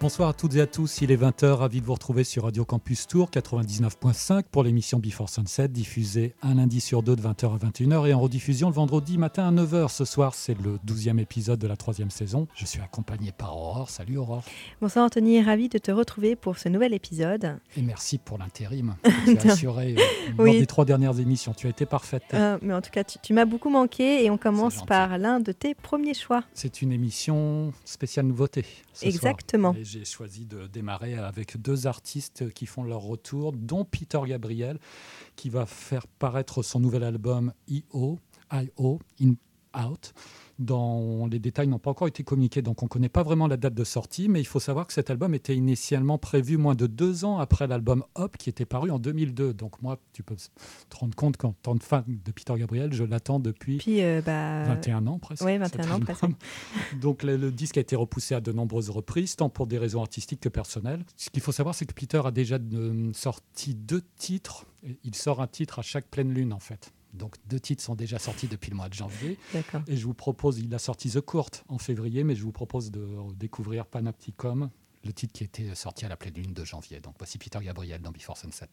Bonsoir à toutes et à tous, il est 20h, ravi de vous retrouver sur Radio Campus Tour 99.5 pour l'émission Before Sunset, diffusée un lundi sur deux de 20h à 21h et en rediffusion le vendredi matin à 9h. Ce soir, c'est le 12e épisode de la troisième saison. Je suis accompagné par Aurore. Salut Aurore. Bonsoir Anthony, ravi de te retrouver pour ce nouvel épisode. Et merci pour l'intérim. Tu as assuré euh, lors des trois dernières émissions. Tu as été parfaite. Euh, mais en tout cas, tu, m'as beaucoup manqué et on commence par l'un de tes premiers choix. C'est une émission spéciale nouveauté. Exactement j'ai choisi de démarrer avec deux artistes qui font leur retour, dont Peter Gabriel, qui va faire paraître son nouvel album I.O. I.O. Out dans les détails n'ont pas encore été communiqués, donc on ne connaît pas vraiment la date de sortie, mais il faut savoir que cet album était initialement prévu moins de deux ans après l'album Hop, qui était paru en 2002. Donc moi, tu peux te rendre compte qu'en tant que fan de Peter Gabriel, je l'attends depuis Puis, 21 euh, bah, ans presque. Oui, 21 ans presque. donc le, disque a été repoussé à de nombreuses reprises, tant pour des raisons artistiques que personnelles. Ce qu'il faut savoir, c'est que Peter a déjà euh, sorti deux titres. Il sort un titre à chaque pleine lune, en fait. Donc deux titres sont déjà sortis depuis le mois de janvier. Et je vous propose, il a sorti The Court en février, mais je vous propose de découvrir Panopticon, le titre qui était sorti à la pleine lune de janvier. Donc voici Peter Gabriel dans Before Sunset.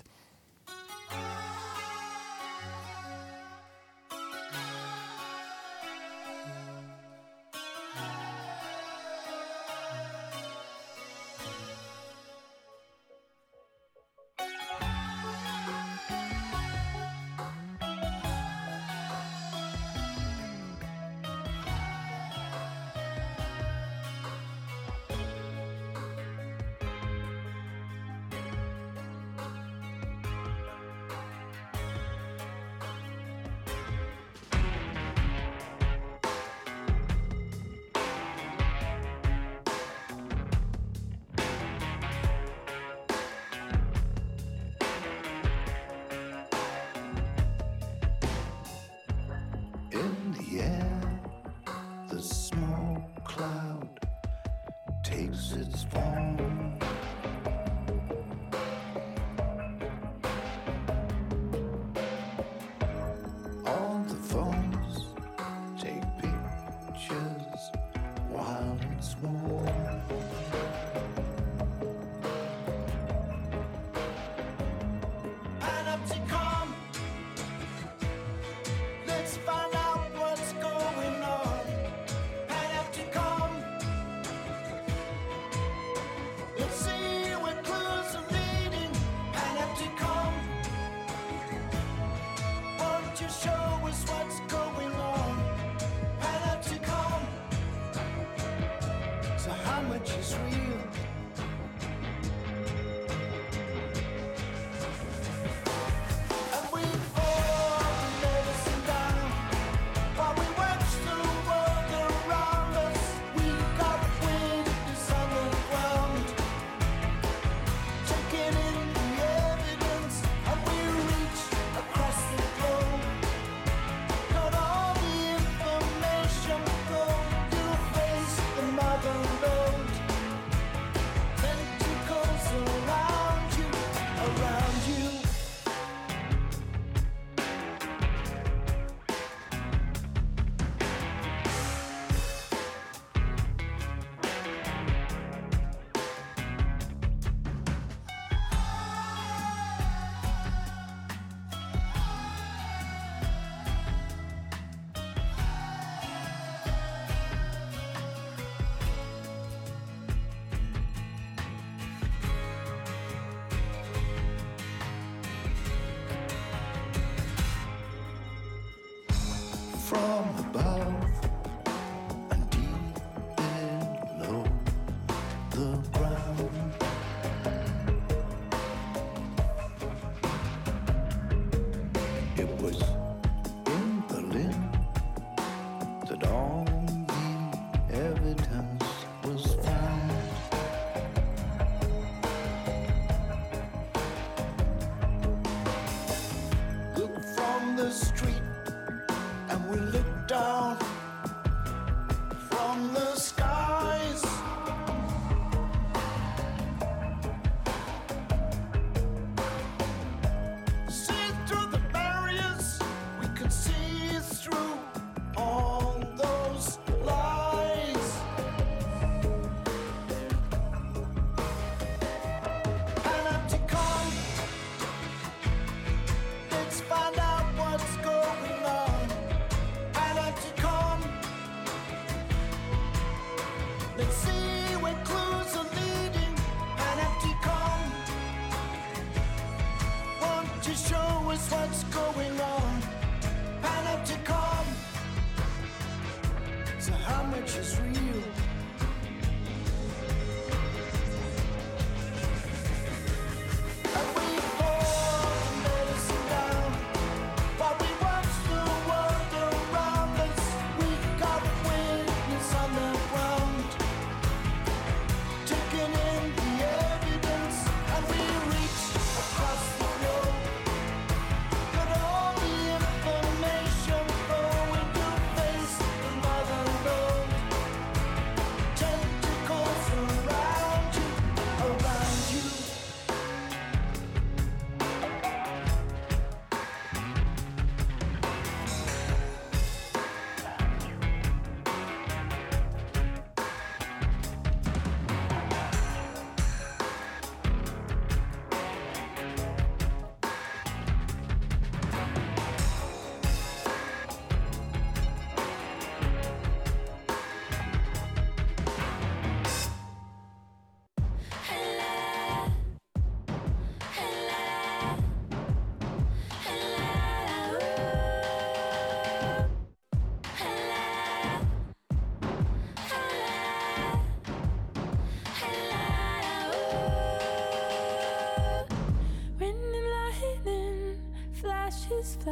sweet.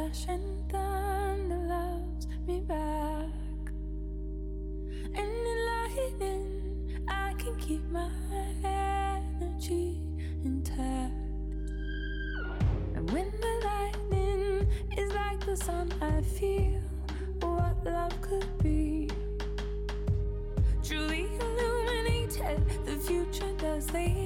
flesh and thunder loves me back. And in lightning, I can keep my energy intact. And when the lightning is like the sun, I feel what love could be. Truly illuminated, the future does lead.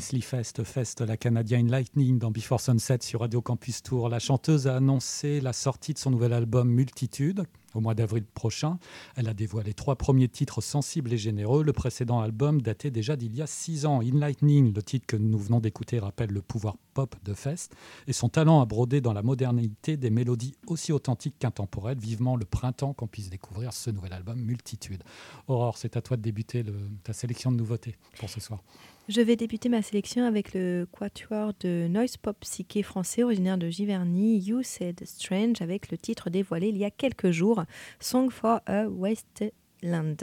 Leslie Fest Fest, la Canadian Lightning dans Before Sunset sur Radio Campus Tour. La chanteuse a annoncé la sortie de son nouvel album Multitude au mois d'avril prochain. Elle a dévoilé trois premiers titres sensibles et généreux. Le précédent album datait déjà d'il y a six ans. In Lightning, le titre que nous venons d'écouter, rappelle le pouvoir pop de Fest et son talent à broder dans la modernité des mélodies aussi authentiques qu'intemporelles. Vivement le printemps qu'on puisse découvrir ce nouvel album Multitude. Aurore, c'est à toi de débuter ta sélection de nouveautés pour ce soir. Je vais débuter ma sélection avec le quatuor de noise pop psyché français originaire de Giverny, You Said Strange, avec le titre dévoilé il y a quelques jours, Song for a Wasteland.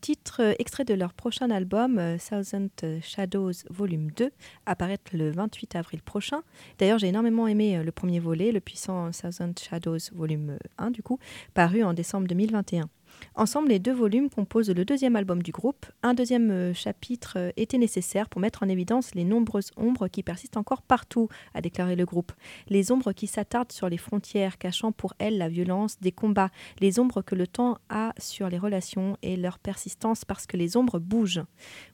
Titre extrait de leur prochain album, euh, Thousand Shadows Volume 2, apparaître le 28 avril prochain. D'ailleurs, j'ai énormément aimé euh, le premier volet, le puissant Thousand Shadows Volume 1, du coup, paru en décembre 2021. Ensemble, les deux volumes composent le deuxième album du groupe. Un deuxième euh, chapitre euh, était nécessaire pour mettre en évidence les nombreuses ombres qui persistent encore partout, a déclaré le groupe. Les ombres qui s'attardent sur les frontières, cachant pour elles la violence des combats. Les ombres que le temps a sur les relations et leur persistance parce que les ombres bougent.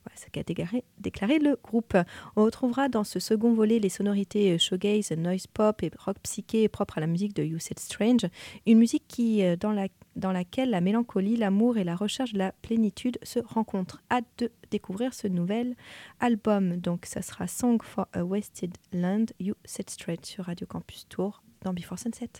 Voilà ce qu'a déclaré, le groupe. On retrouvera dans ce second volet les sonorités euh, shoegaze, noise pop et rock psyché propres à la musique de You Said Strange. Une musique qui, dans la dans laquelle la mélancolie, l'amour et la recherche de la plénitude se rencontrent. Hâte de découvrir ce nouvel album. Donc, ça sera Song for a Wasted Land, You Set Straight sur Radio Campus Tour dans Before Sunset.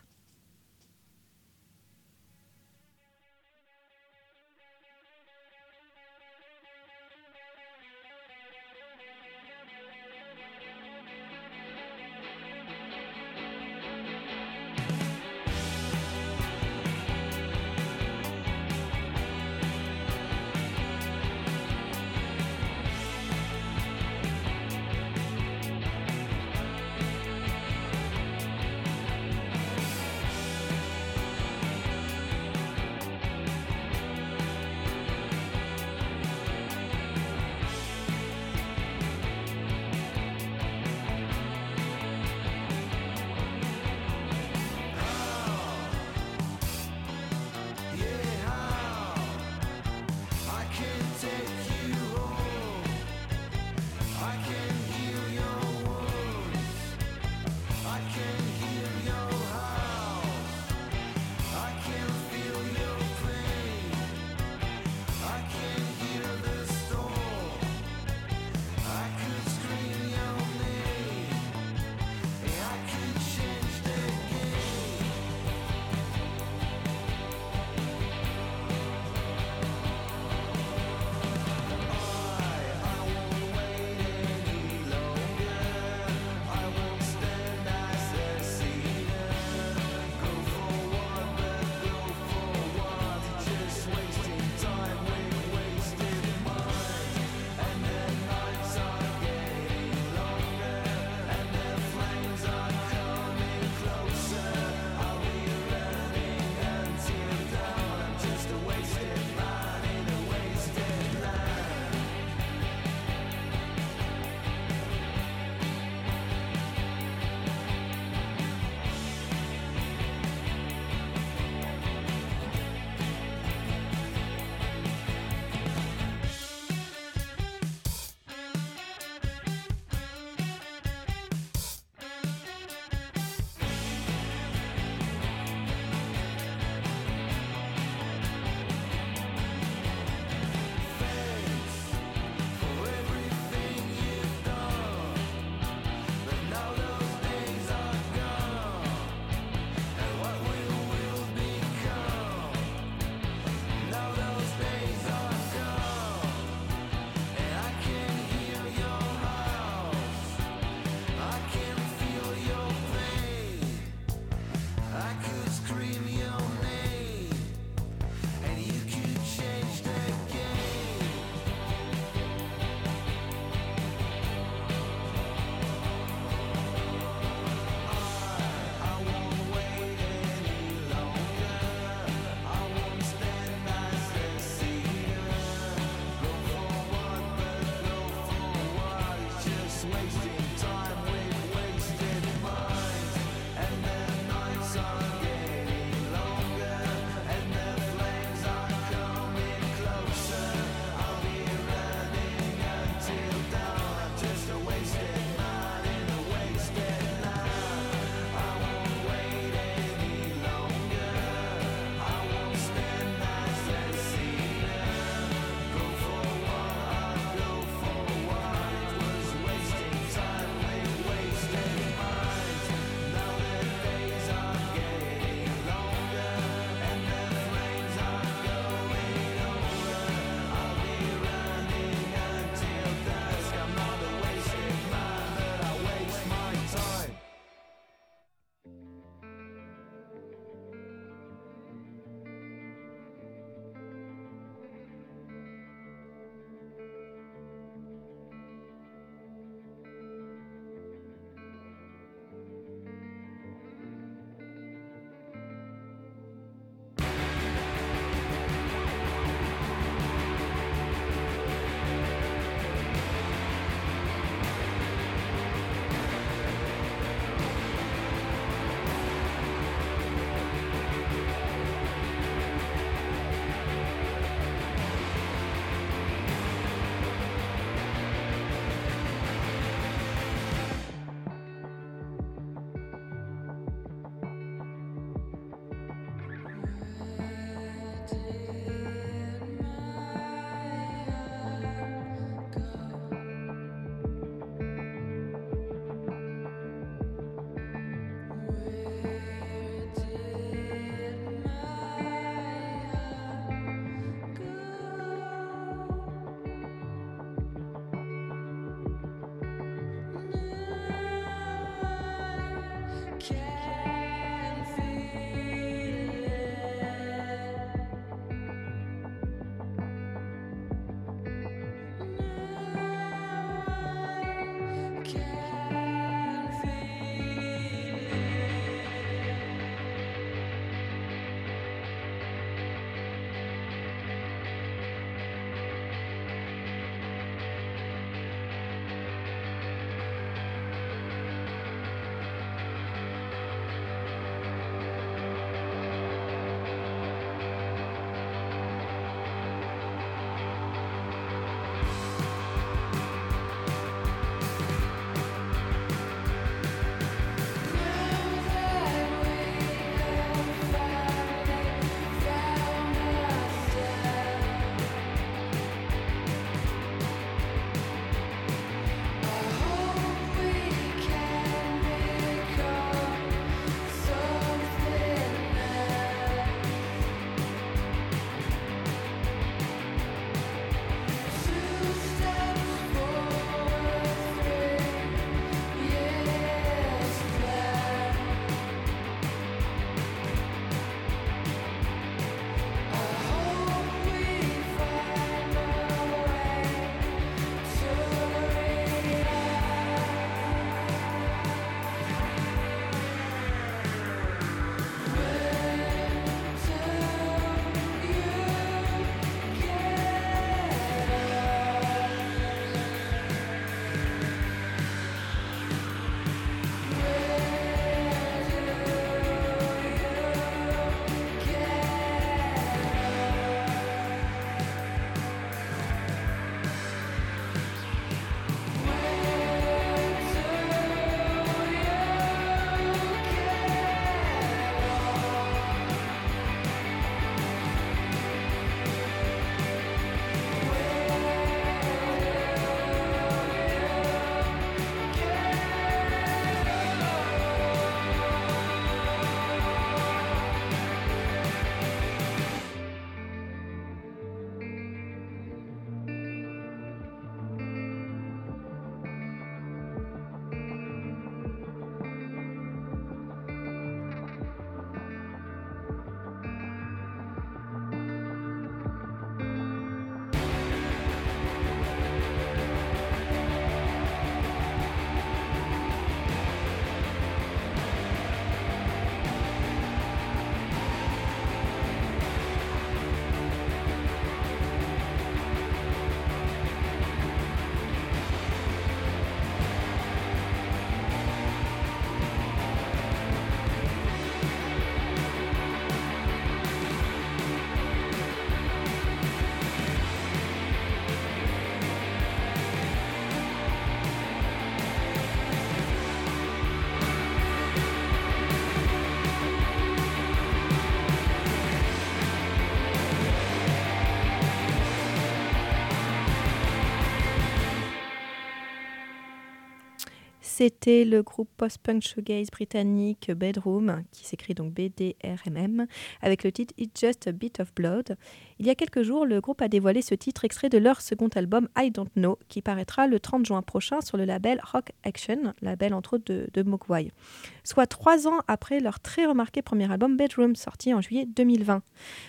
C'était le groupe post-punk shoegaze britannique Bedroom, qui s'écrit donc B-D-R-M-M, avec le titre It's Just a Bit of Blood. Il y a quelques jours, le groupe a dévoilé ce titre extrait de leur second album I Don't Know, qui paraîtra le 30 juin prochain sur le label Rock Action, label entre autres de, de Mogwai. Soit trois ans après leur très remarqué premier album Bedroom, sorti en juillet 2020.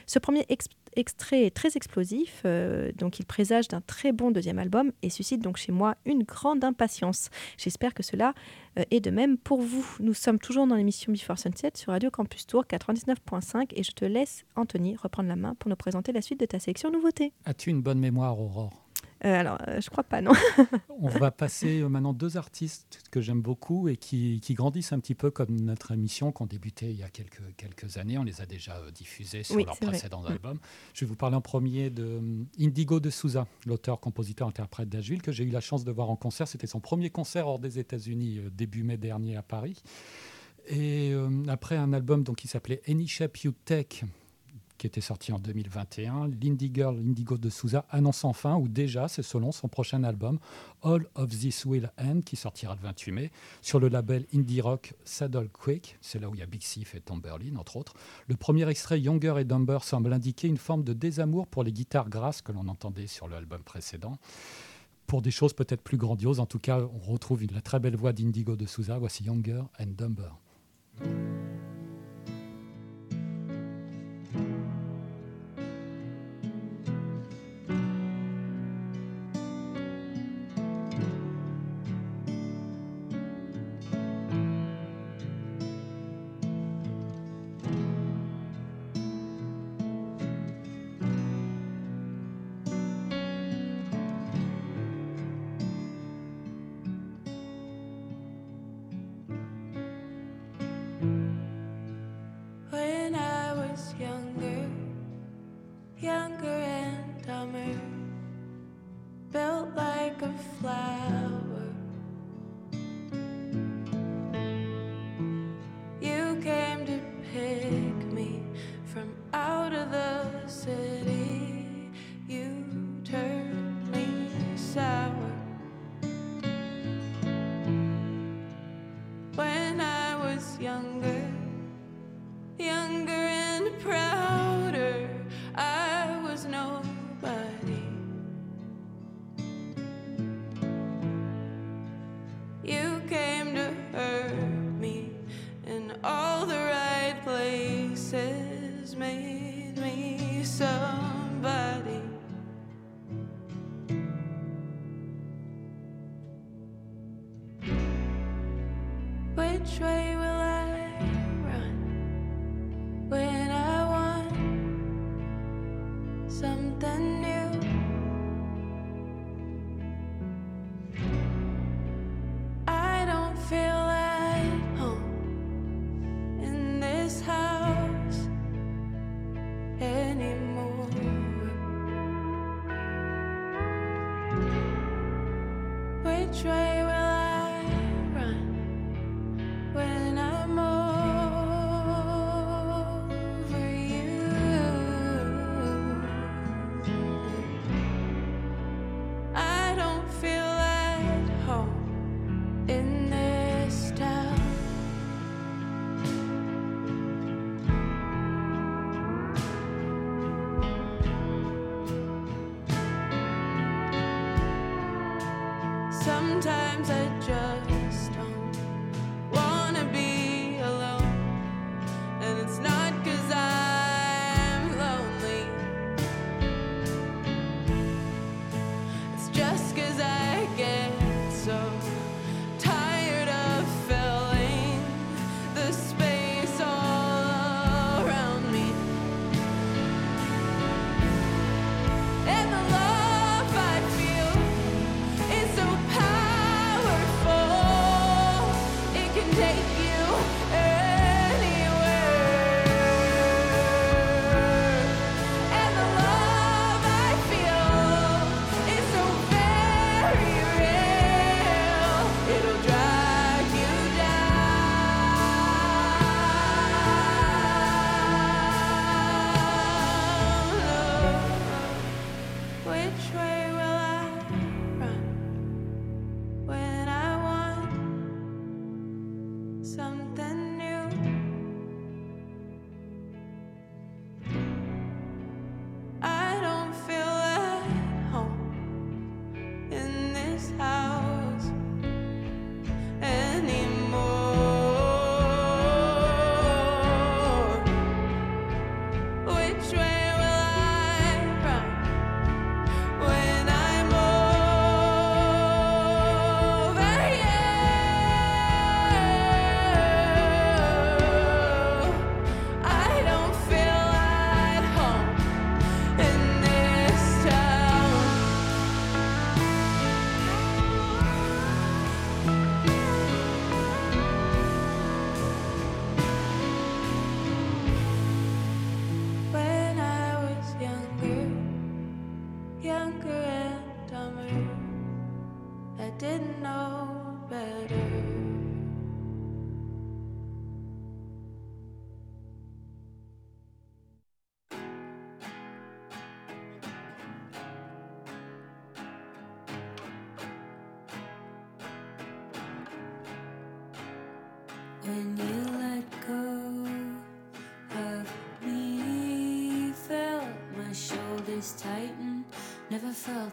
Ce premier extrait est très explosif, euh, donc il présage d'un très bon deuxième album et suscite donc chez moi une grande impatience. J'espère que cela euh, est de même pour vous. Nous sommes toujours dans l'émission Before Sunset sur Radio Campus Tour 99.5 et je te laisse, Anthony, reprendre la main pour nous présenter la suite de ta sélection nouveauté. As-tu une bonne mémoire, Aurore? Euh, alors, euh, je crois pas, non. On va passer euh, maintenant deux artistes que j'aime beaucoup et qui, grandissent un petit peu comme notre émission qu'on débutait il y a quelques, quelques années. On les a déjà diffusés sur leurs précédents albums. Je vais vous parler en premier de Indigo de Souza, l'auteur, compositeur, interprète d'Asheville, que j'ai eu la chance de voir en concert. C'était son premier concert hors des États-Unis début mai dernier à Paris. Et après un album donc, qui s'appelait Any Shape You Take, qui était sorti en 2021, l'indie girl Indigo de Souza annonce enfin, ou déjà, c'est selon son prochain album, All of This Will End, qui sortira le 28 mai, sur le label indie rock Saddle Quick. C'est là où il y a Big Sif et Tom Berlin, entre autres. Le premier extrait, Younger et Dumber, semble indiquer une forme de désamour pour les guitares grasses que l'on entendait sur l'album précédent. Pour des choses peut-être plus grandioses, en tout cas, on retrouve la très belle voix d'Indigo de Souza. Voici Younger and Dumber.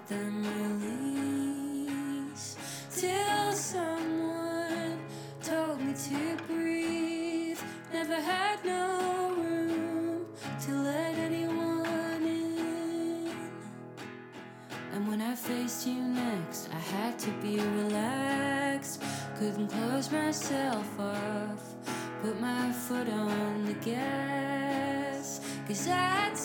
Them release. Till someone told me to breathe, never had no room to let anyone in. And when I faced you next, I had to be relaxed. Couldn't close myself off, put my foot on the gas. Cause at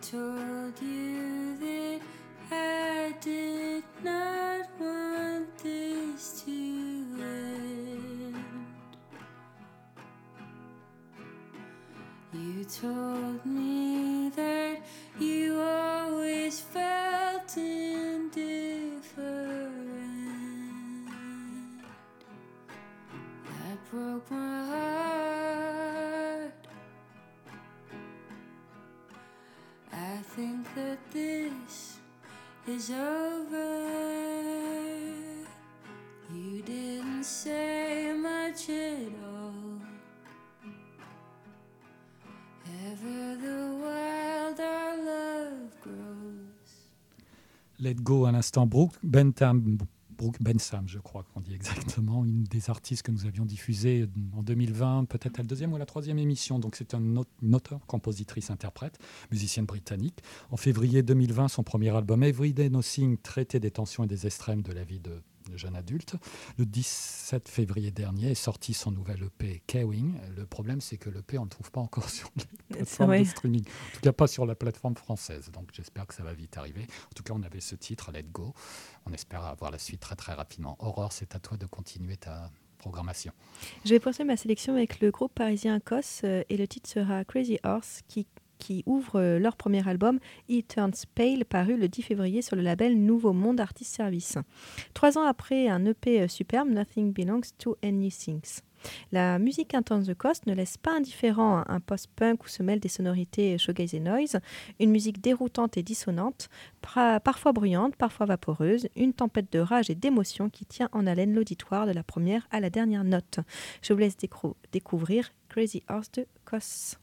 told you that I did not want this to end. You told me is over. You didn't say much at all. Ever the wild our love grows. Let Go à l'instant. Brooke Bentham, Brooke Bentham, je crois qu'on dit exactement, une des artistes que nous avions diffusée en 2020, peut-être à la deuxième ou la troisième émission. Donc c'est une auteure, compositrice, interprète, musicienne britannique. En février 2020, son premier album Everyday Nothing traitait des tensions et des extrêmes de la vie de, de jeune adulte. Le 17 février dernier est sorti son nouvel EP Kewing. Le problème, c'est que l'EP, on ne le trouve pas encore sur les plateformes vrai. de streaming. En tout cas, pas sur la plateforme française. Donc j'espère que ça va vite arriver. En tout cas, on avait ce titre, Let Go. On espère avoir la suite très très rapidement. Aurore, c'est à toi de continuer ta programmation. Je vais poursuivre ma sélection avec le groupe parisien COS euh, et le titre sera Crazy Horse qui, qui ouvre euh, leur premier album It Turns Pale paru le 10 février sur le label Nouveau Monde Artist Service. Trois ans après un EP euh, superbe, Nothing Belongs to Anything. La musique intense de Cost ne laisse pas indifférent un post-punk où se mêlent des sonorités shoegaze et noise, une musique déroutante et dissonante, parfois bruyante, parfois vaporeuse, une tempête de rage et d'émotion qui tient en haleine l'auditoire de la première à la dernière note. Je vous laisse découvrir Crazy Horse de Kos.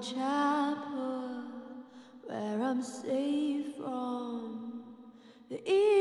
Chapel where I'm safe from the evils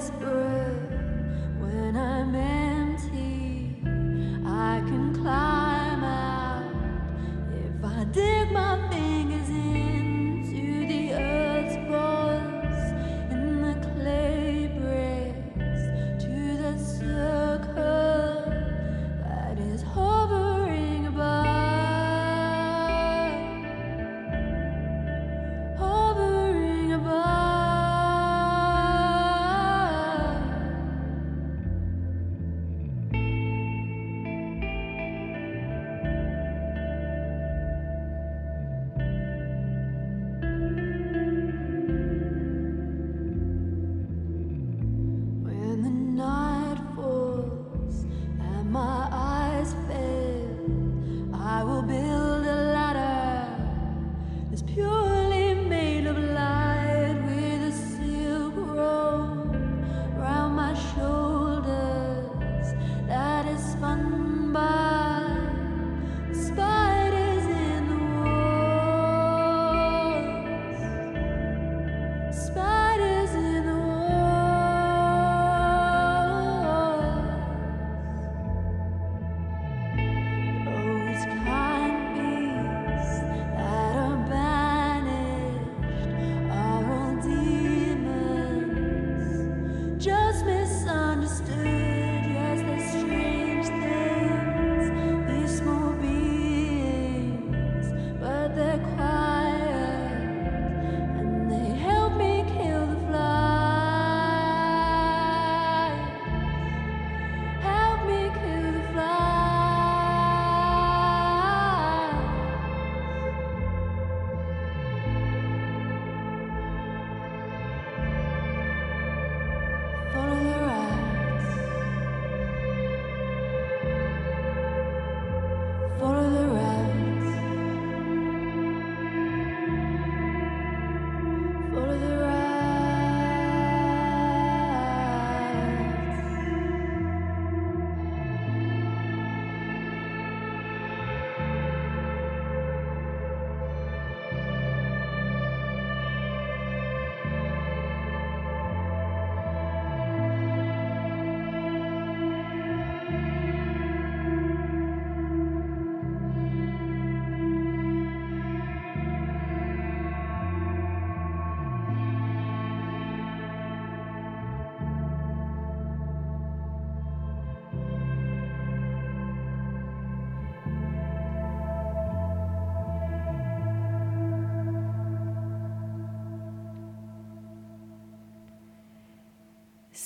was uh,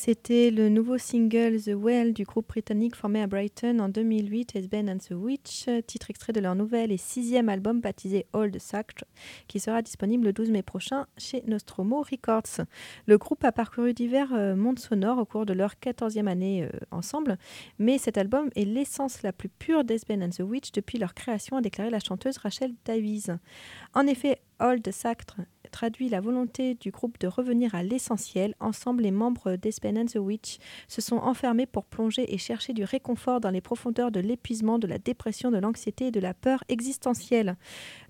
C'était le nouveau single The Well du groupe britannique formé à Brighton en 2008, As Ben and the Witch, titre extrait de leur nouvel et sixième album baptisé Old Sacre, qui sera disponible le 12 mai prochain chez Nostromo Records. Le groupe a parcouru divers euh, mondes sonores au cours de leur 14e année euh, ensemble, mais cet album est l'essence la plus pure d'As Ben and the Witch depuis leur création, a déclaré la chanteuse Rachel Davies. En effet, Old Sacre traduit la volonté du groupe de revenir à l'essentiel. Ensemble, les membres d'Espen and the Witch se sont enfermés pour plonger et chercher du réconfort dans les profondeurs de l'épuisement, de la dépression, de l'anxiété et de la peur existentielle.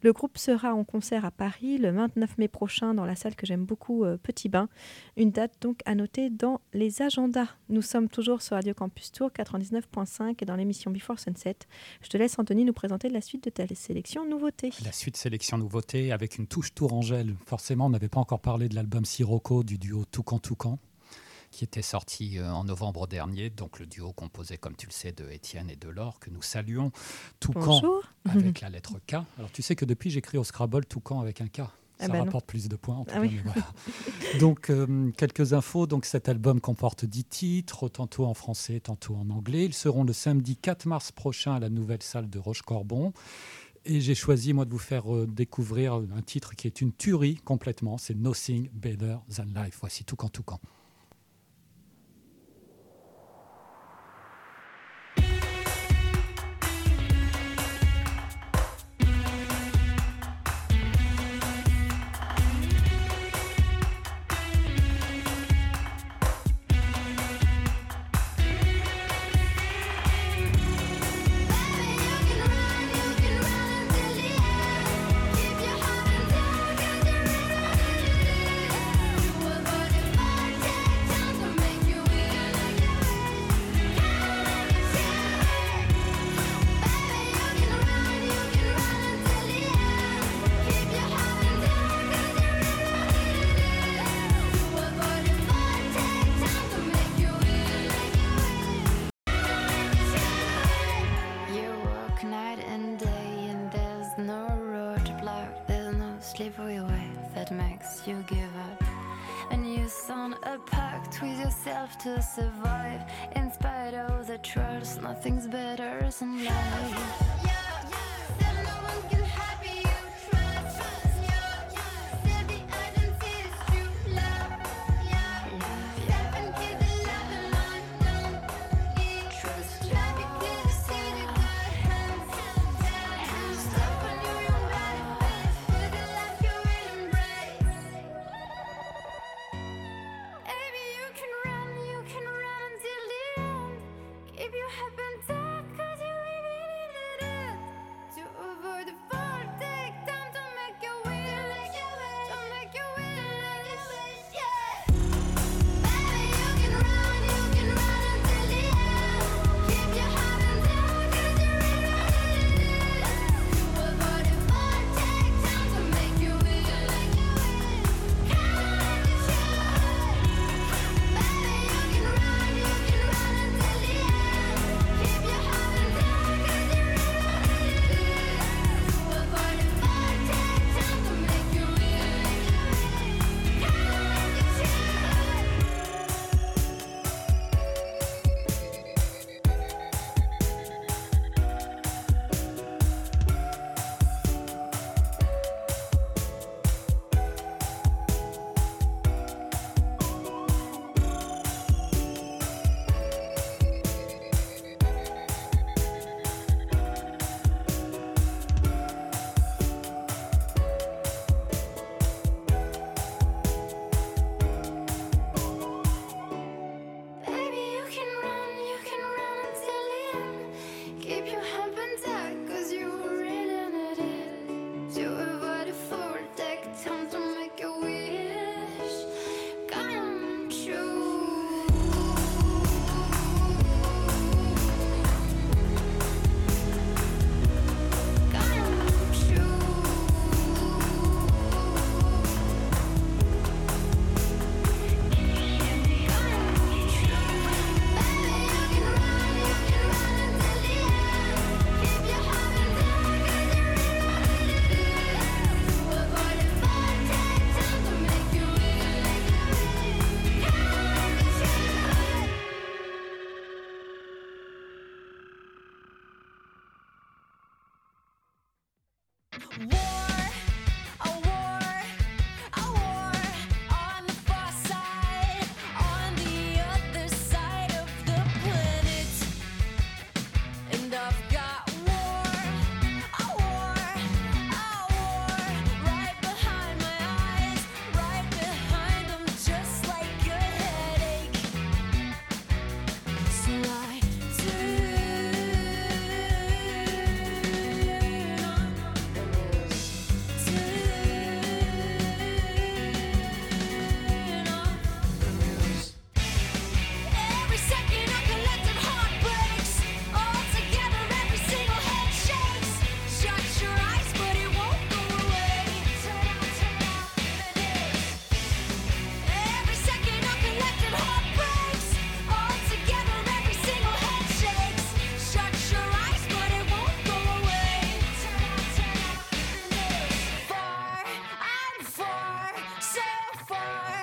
Le groupe sera en concert à Paris le 29 mai prochain dans la salle que j'aime beaucoup, euh, Petit Bain. Une date donc à noter dans les agendas. Nous sommes toujours sur Radio Campus Tour 99.5 et dans l'émission Before Sunset. Je te laisse Anthony nous présenter la suite de ta sélection nouveauté. La suite sélection nouveauté avec une touche tourangelle. Forcément, on n'avait pas encore parlé de l'album Sirocco du duo Toucan Toucan qui était sorti euh, en novembre dernier. Donc le duo composé, comme tu le sais, de Étienne et de Laure, que nous saluons. Toucan Bonjour. avec la lettre K. Alors tu sais que depuis, j'écris au Scrabble Toucan avec un K. Ah Ça bah non. rapporte plus de points. En tout Ah cas, oui. mais voilà. Donc, euh, quelques infos. Donc, cet album comporte 10 titres, tantôt en français, tantôt en anglais. Ils seront le samedi 4 mars prochain à la nouvelle salle de Roche-Corbon. Et j'ai choisi, moi, de vous faire euh, découvrir un titre qui est une tuerie complètement. C'est Nothing Better Than Life. Voici Toucan Toucan. A pact with yourself to survive. In spite of the trials, nothing's better than life. fire.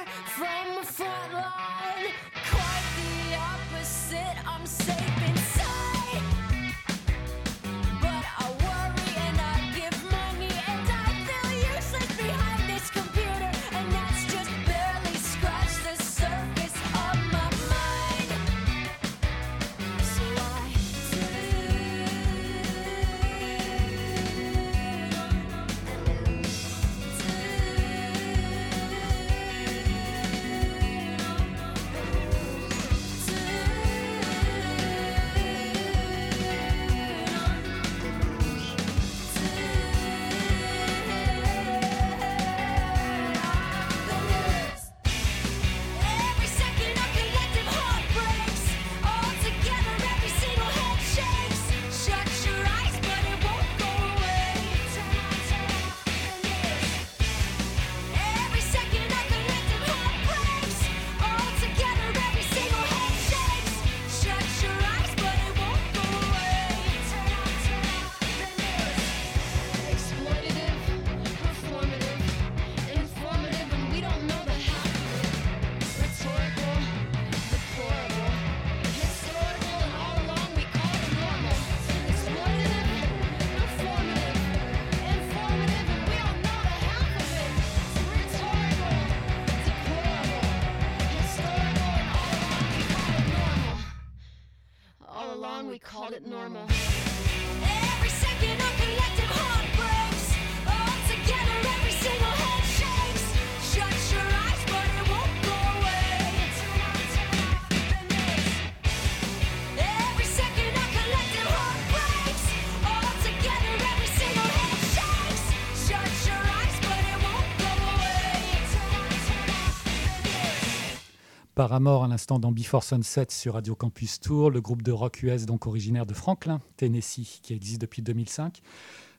Paramore à l'instant dans Before Sunset sur Radio Campus Tour, le groupe de rock US donc originaire de Franklin, Tennessee, qui existe depuis 2005.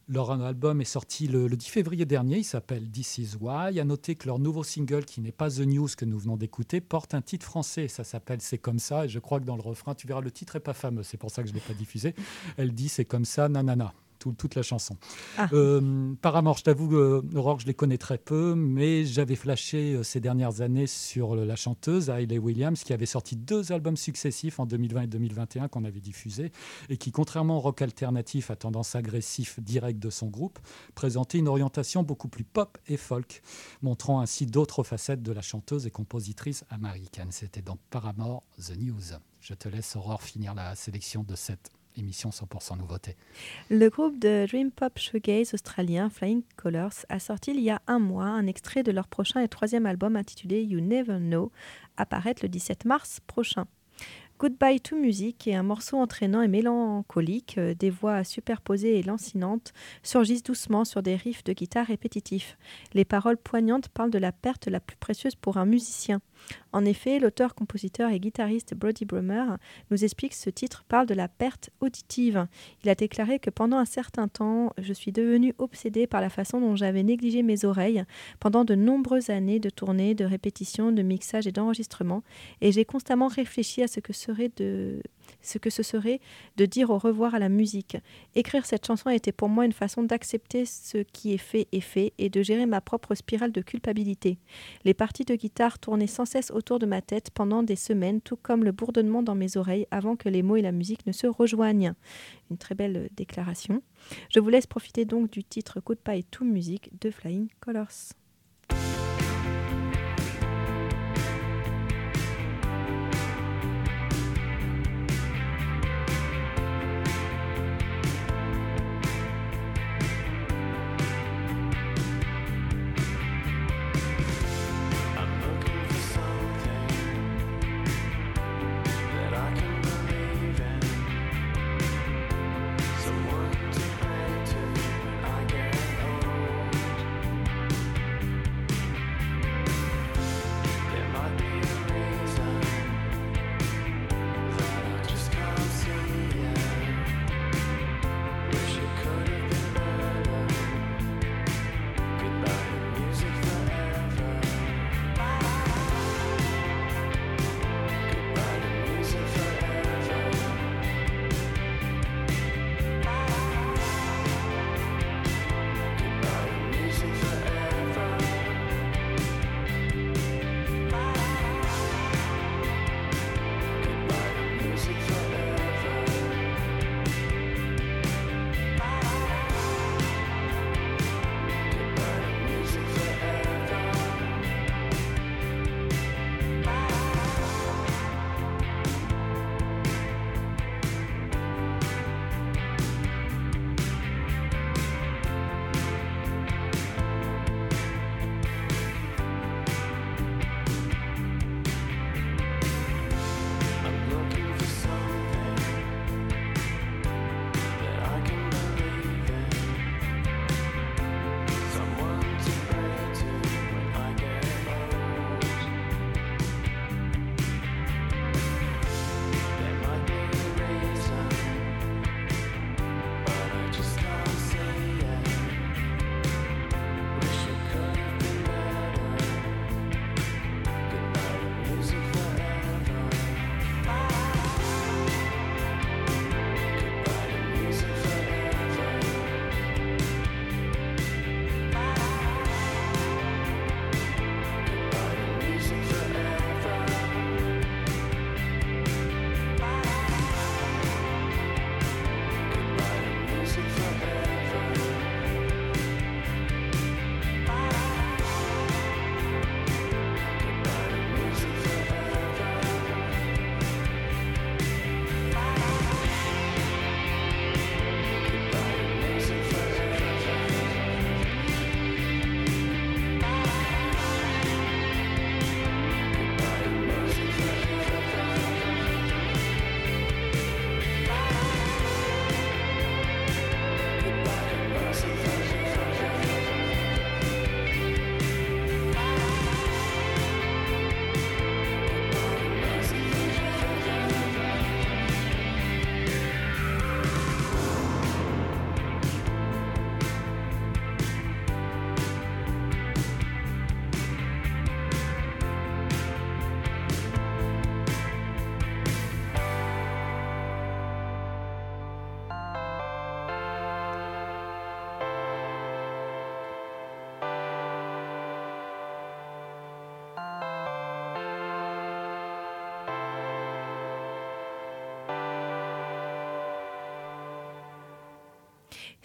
Leur album est sorti le, 10 février dernier, il s'appelle This Is Why. À noter que leur nouveau single, qui n'est pas The News que nous venons d'écouter, porte un titre français, ça s'appelle C'est comme ça, et je crois que dans le refrain, tu verras, le titre est pas fameux, c'est pour ça que je ne l'ai pas diffusé. Elle dit C'est comme ça, nanana toute la chanson. Ah. Euh, Paramore, je t'avoue, euh, Aurore, je les connais très peu, mais j'avais flashé euh, ces dernières années sur la chanteuse Hayley Williams, qui avait sorti deux albums successifs en 2020 et 2021 qu'on avait diffusés, et qui, contrairement au rock alternatif à tendance agressif direct de son groupe, présentait une orientation beaucoup plus pop et folk, montrant ainsi d'autres facettes de la chanteuse et compositrice américaine. C'était donc Paramore, The News. Je te laisse, Aurore, finir la sélection de cette émission 100% nouveauté. Le groupe de Dream Pop Shoegaze australien Flying Colors a sorti il y a un mois un extrait de leur prochain et troisième album intitulé You Never Know, apparaître le 17 mars prochain. Goodbye to Music est un morceau entraînant et mélancolique, euh, des voix superposées et lancinantes surgissent doucement sur des riffs de guitare répétitifs. Les paroles poignantes parlent de la perte la plus précieuse pour un musicien. En effet, l'auteur, compositeur et guitariste Brody Brummer nous explique que ce titre parle de la perte auditive. Il a déclaré que pendant un certain temps, je suis devenu obsédé par la façon dont j'avais négligé mes oreilles pendant de nombreuses années de tournées, de répétitions, de mixage et d'enregistrement, et j'ai constamment réfléchi à ce que de ce que ce serait de dire au revoir à la musique. Écrire cette chanson a été pour moi une façon d'accepter ce qui est fait et fait et de gérer ma propre spirale de culpabilité. Les parties de guitare tournaient sans cesse autour de ma tête pendant des semaines, tout comme le bourdonnement dans mes oreilles avant que les mots et la musique ne se rejoignent. Une très belle déclaration. Je vous laisse profiter donc du titre paille tout musique de Flying Colors.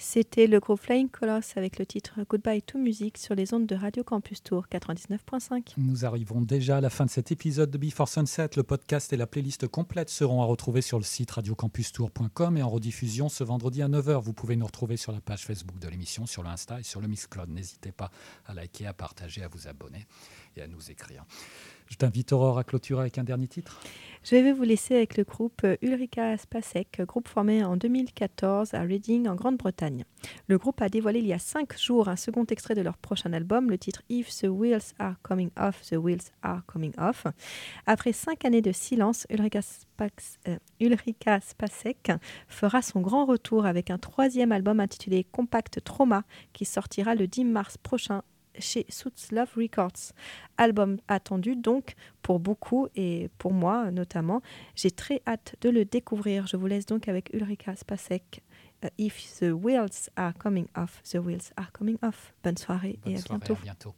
C'était le groupe Flying Colors avec le titre Goodbye to Music sur les ondes de Radio Campus Tour 99.5. Nous arrivons déjà à la fin de cet épisode de Before Sunset. Le podcast et la playlist complète seront à retrouver sur le site radiocampustour.com et en rediffusion ce vendredi à 9h. Vous pouvez nous retrouver sur la page Facebook de l'émission, sur l'Insta et sur le Mixcloud. N'hésitez pas à liker, à partager, à vous abonner et à nous écrire. Je t'invite Aurore à clôturer avec un dernier titre. Je vais vous laisser avec le groupe Ulrika Spasek, groupe formé en 2014 à Reading en Grande-Bretagne. Le groupe a dévoilé il y a cinq jours un second extrait de leur prochain album, le titre If the Wheels Are Coming Off, The Wheels Are Coming Off. Après cinq années de silence, Ulrika, Spax- euh, Ulrika Spasek fera son grand retour avec un troisième album intitulé Compact Trauma qui sortira le 10 mars prochain chez Suits Love Records. Album attendu donc pour beaucoup et pour moi notamment. J'ai très hâte de le découvrir. Je vous laisse donc avec Ulrika Spasek. euh, If the wheels are coming off, the wheels are coming off. Bonne soirée Bonne et à soirée, bientôt. à bientôt.